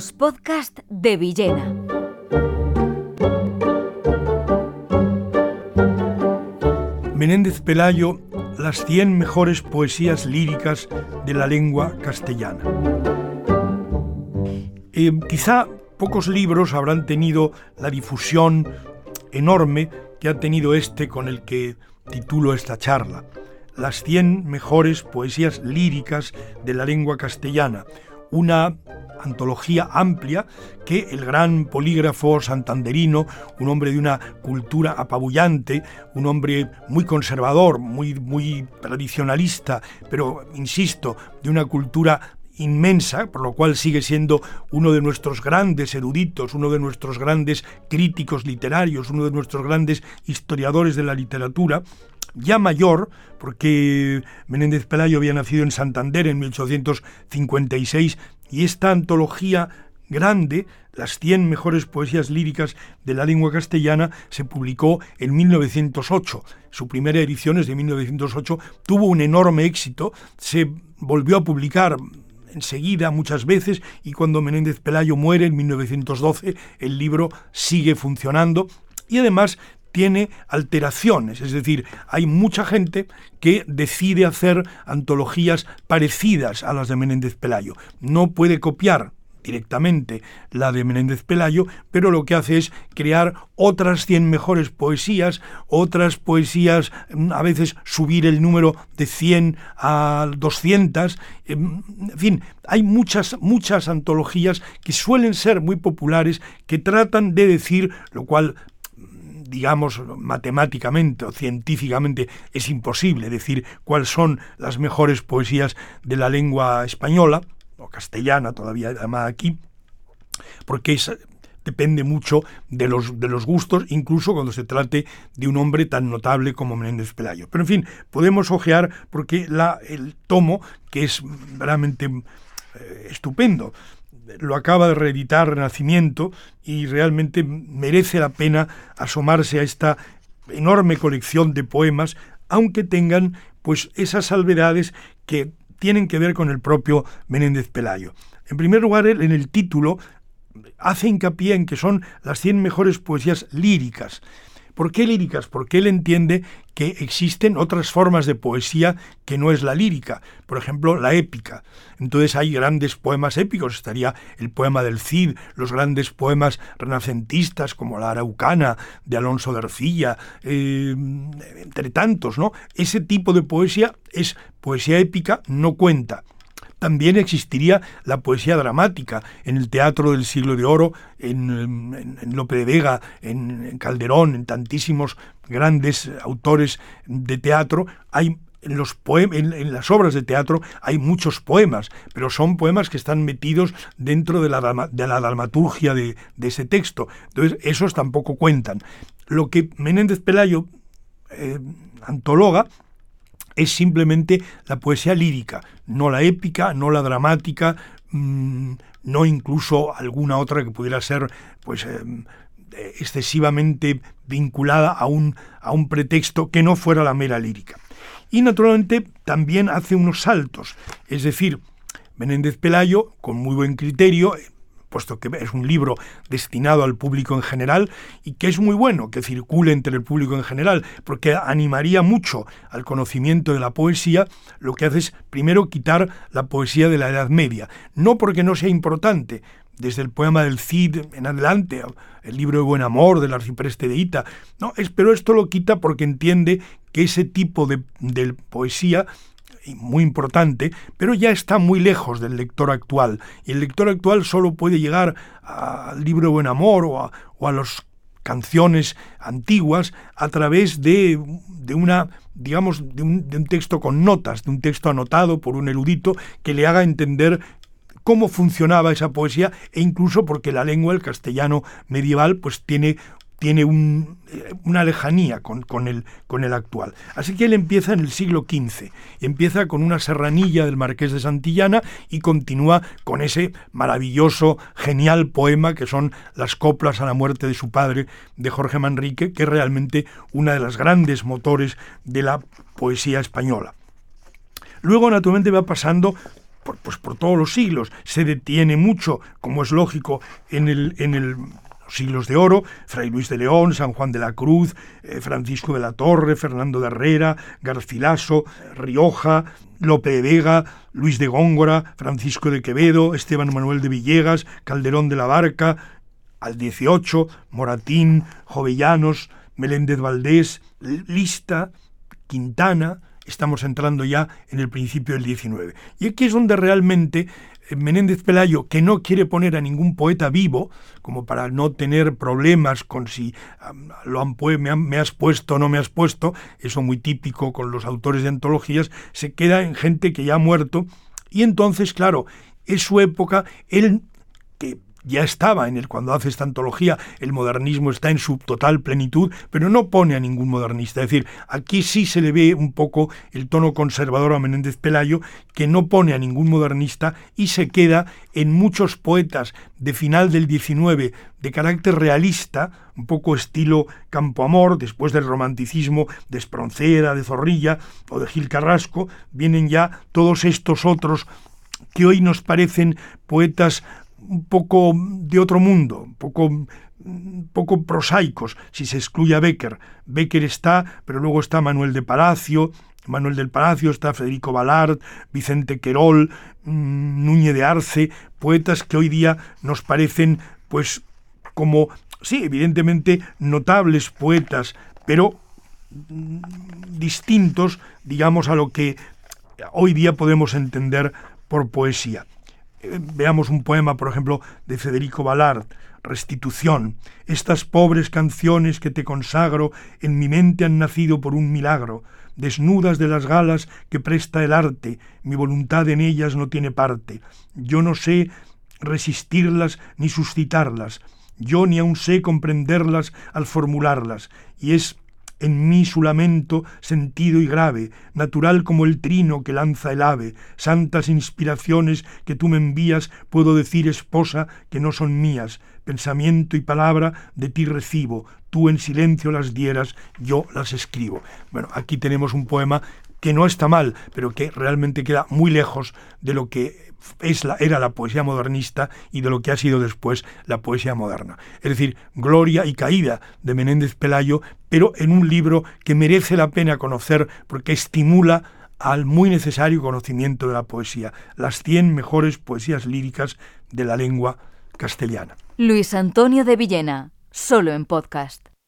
Los podcasts de Villena. Menéndez Pelayo, las 100 mejores poesías líricas de la lengua castellana. Eh, quizá pocos libros habrán tenido la difusión enorme que ha tenido este con el que titulo esta charla. Las 100 mejores poesías líricas de la lengua castellana, una antología amplia que el gran polígrafo santanderino, un hombre de una cultura apabullante, un hombre muy conservador, muy, muy tradicionalista, pero, insisto, de una cultura inmensa, por lo cual sigue siendo uno de nuestros grandes eruditos, uno de nuestros grandes críticos literarios, uno de nuestros grandes historiadores de la literatura, ya mayor, porque Menéndez Pelayo había nacido en Santander en 1856, y esta antología grande, las 100 mejores poesías líricas de la lengua castellana, se publicó en 1908. Su primera edición es de 1908, tuvo un enorme éxito, se volvió a publicar enseguida muchas veces y cuando Menéndez Pelayo muere en 1912 el libro sigue funcionando y además tiene alteraciones, es decir, hay mucha gente que decide hacer antologías parecidas a las de Menéndez Pelayo. No puede copiar directamente la de Menéndez Pelayo, pero lo que hace es crear otras 100 mejores poesías, otras poesías, mm, a veces subir el número de 100 a 200, em, en fin, hay muchas, muchas antologías que suelen ser muy populares, que tratan de decir, lo cual digamos, matemáticamente o científicamente es imposible decir cuáles son las mejores poesías de la lengua española, o castellana todavía llamada aquí, porque depende mucho de los, de los gustos, incluso cuando se trate de un hombre tan notable como Menéndez Pelayo. Pero en fin, podemos ojear porque la, el tomo, que es realmente eh, estupendo, lo acaba de reeditar Renacimiento y realmente merece la pena asomarse a esta enorme colección de poemas, aunque tengan pues esas salvedades que tienen que ver con el propio Menéndez Pelayo. En primer lugar, en el título hace hincapié en que son las 100 mejores poesías líricas. ¿Por qué líricas? Porque él entiende que existen otras formas de poesía que no es la lírica, por ejemplo, la épica. Entonces hay grandes poemas épicos, estaría el poema del Cid, los grandes poemas renacentistas como la Araucana de Alonso de Ercilla, eh, entre tantos, ¿no? Ese tipo de poesía es poesía épica, no cuenta también existiría la poesía dramática en el teatro del siglo de oro, en, Lope de Vega, en, Calderón, en tantísimos grandes autores de teatro. Hay en, los en, las obras de teatro hay muchos poemas, pero son poemas que están metidos dentro de la, de la dramaturgia de, ese texto. Entonces, esos tampoco cuentan. Lo que Menéndez Pelayo eh, antologa es simplemente la poesía lírica, no la épica, no la dramática, mm, no incluso alguna otra que pudiera ser pues em, excesivamente vinculada a un, a un pretexto que no fuera la mera lírica. Y naturalmente también hace unos saltos, es decir, Menéndez Pelayo, con muy buen criterio, puesto que es un libro destinado al público en general y que es muy bueno que circule entre el público en general, porque animaría mucho al conocimiento de la poesía, lo que hace es primero quitar la poesía de la Edad Media, no porque no sea importante, desde el poema del Cid en adelante, el libro de Buen Amor del arcipreste de Ita. No, es, pero esto lo quita porque entiende que ese tipo de, de poesía muy importante, pero ya está muy lejos del lector actual. Y el lector actual solo puede llegar al libro de Buen Amor o a, o las canciones antiguas a través de, una digamos de un, de un texto con notas, de un texto anotado por un erudito que le haga entender cómo funcionaba esa poesía e incluso porque la lengua, el castellano medieval, pues tiene tiene eh, una lejanía con, el, actual. Así que él empieza en el siglo XV, empieza con una serranilla del Marqués de Santillana y continúa con ese maravilloso, genial poema que son las coplas a la muerte de su padre, de Jorge Manrique, que es realmente una de las grandes motores de la poesía española. Luego, naturalmente, va pasando pues por todos los siglos. Se detiene mucho, como es lógico, en el, en el siglos de oro, Fray Luis de León, San Juan de la Cruz, eh, Francisco de la Torre, Fernando de Herrera, Garcilaso, Rioja, Lope de Vega, Luis de Góngora, Francisco de Quevedo, Esteban Manuel de Villegas, Calderón de la Barca, al 18, Moratín, Jovellanos, Meléndez Valdés, Lista, Quintana, estamos entrando ya en el principio del 19. Y aquí es donde realmente Menéndez Pelayo, que no quiere poner a ningún poeta vivo, como para no tener problemas con si lo han, me, me, has puesto o no me has puesto, eso muy típico con los autores de antologías, se queda en gente que ya ha muerto, y entonces, claro, es su época, él ya estaba en el cuando hace esta antología, el modernismo está en su total plenitud, pero no pone a ningún modernista. Es decir, aquí sí se le ve un poco el tono conservador a Menéndez Pelayo, que no pone a ningún modernista y se queda en muchos poetas de final del XIX de carácter realista, un poco estilo Campo Amor, después del romanticismo de Espronceda, de Zorrilla o de Gil Carrasco, vienen ya todos estos otros que hoy nos parecen poetas un poco de otro mundo, un poco, poco prosaicos, si se excluye a Becker. Becker está, pero luego está Manuel de Palacio, Manuel del Palacio, está Federico Ballard, Vicente Querol, mm, Núñez de Arce, poetas que hoy día nos parecen, pues, como, sí, evidentemente notables poetas, pero mm, distintos, digamos, a lo que hoy día podemos entender por poesía. Veamos un poema, por ejemplo, de Federico Ballard, Restitución. Estas pobres canciones que te consagro en mi mente han nacido por un milagro, desnudas de las galas que presta el arte, mi voluntad en ellas no tiene parte. Yo no sé resistirlas ni suscitarlas, yo ni aun sé comprenderlas al formularlas, y es en mí su lamento sentido y grave, natural como el trino que lanza el ave, santas inspiraciones que tú me envías, puedo decir, esposa, que no son mías, pensamiento y palabra de ti recibo, tú en silencio las dieras, yo las escribo. Bueno, aquí tenemos un poema que no está mal, pero que realmente queda muy lejos de lo que es la, era la poesía modernista y de lo que ha sido después la poesía moderna. Es decir, Gloria y Caída de Menéndez Pelayo, pero en un libro que merece la pena conocer porque estimula al muy necesario conocimiento de la poesía, las 100 mejores poesías líricas de la lengua castellana. Luis Antonio de Villena, solo en podcast.